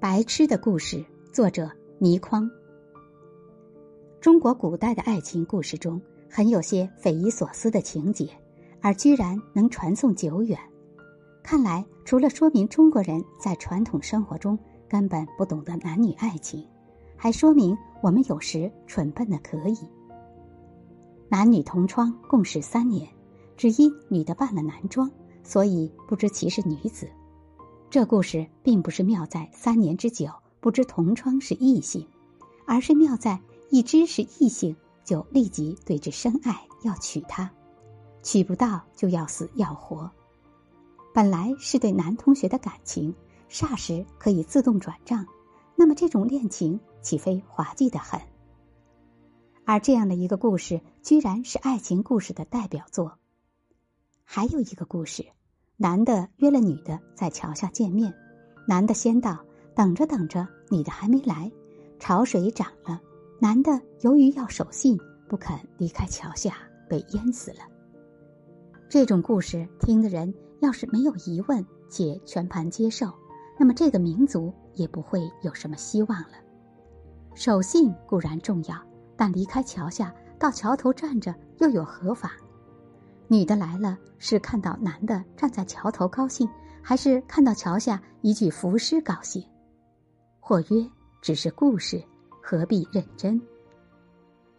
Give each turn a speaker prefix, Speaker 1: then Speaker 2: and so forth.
Speaker 1: 白痴的故事，作者倪匡。中国古代的爱情故事中，很有些匪夷所思的情节，而居然能传颂久远。看来，除了说明中国人在传统生活中根本不懂得男女爱情，还说明我们有时蠢笨的可以。男女同窗共事三年，只因女的扮了男装，所以不知其是女子。这故事并不是妙在三年之久不知同窗是异性，而是妙在一知是异性就立即对之深爱，要娶她，娶不到就要死要活。本来是对男同学的感情，霎时可以自动转账，那么这种恋情岂非滑稽的很？而这样的一个故事，居然是爱情故事的代表作。还有一个故事。男的约了女的在桥下见面，男的先到，等着等着，女的还没来，潮水涨了，男的由于要守信，不肯离开桥下，被淹死了。这种故事听的人要是没有疑问且全盘接受，那么这个民族也不会有什么希望了。守信固然重要，但离开桥下到桥头站着又有何妨？女的来了，是看到男的站在桥头高兴，还是看到桥下一具浮尸高兴？或曰，只是故事，何必认真？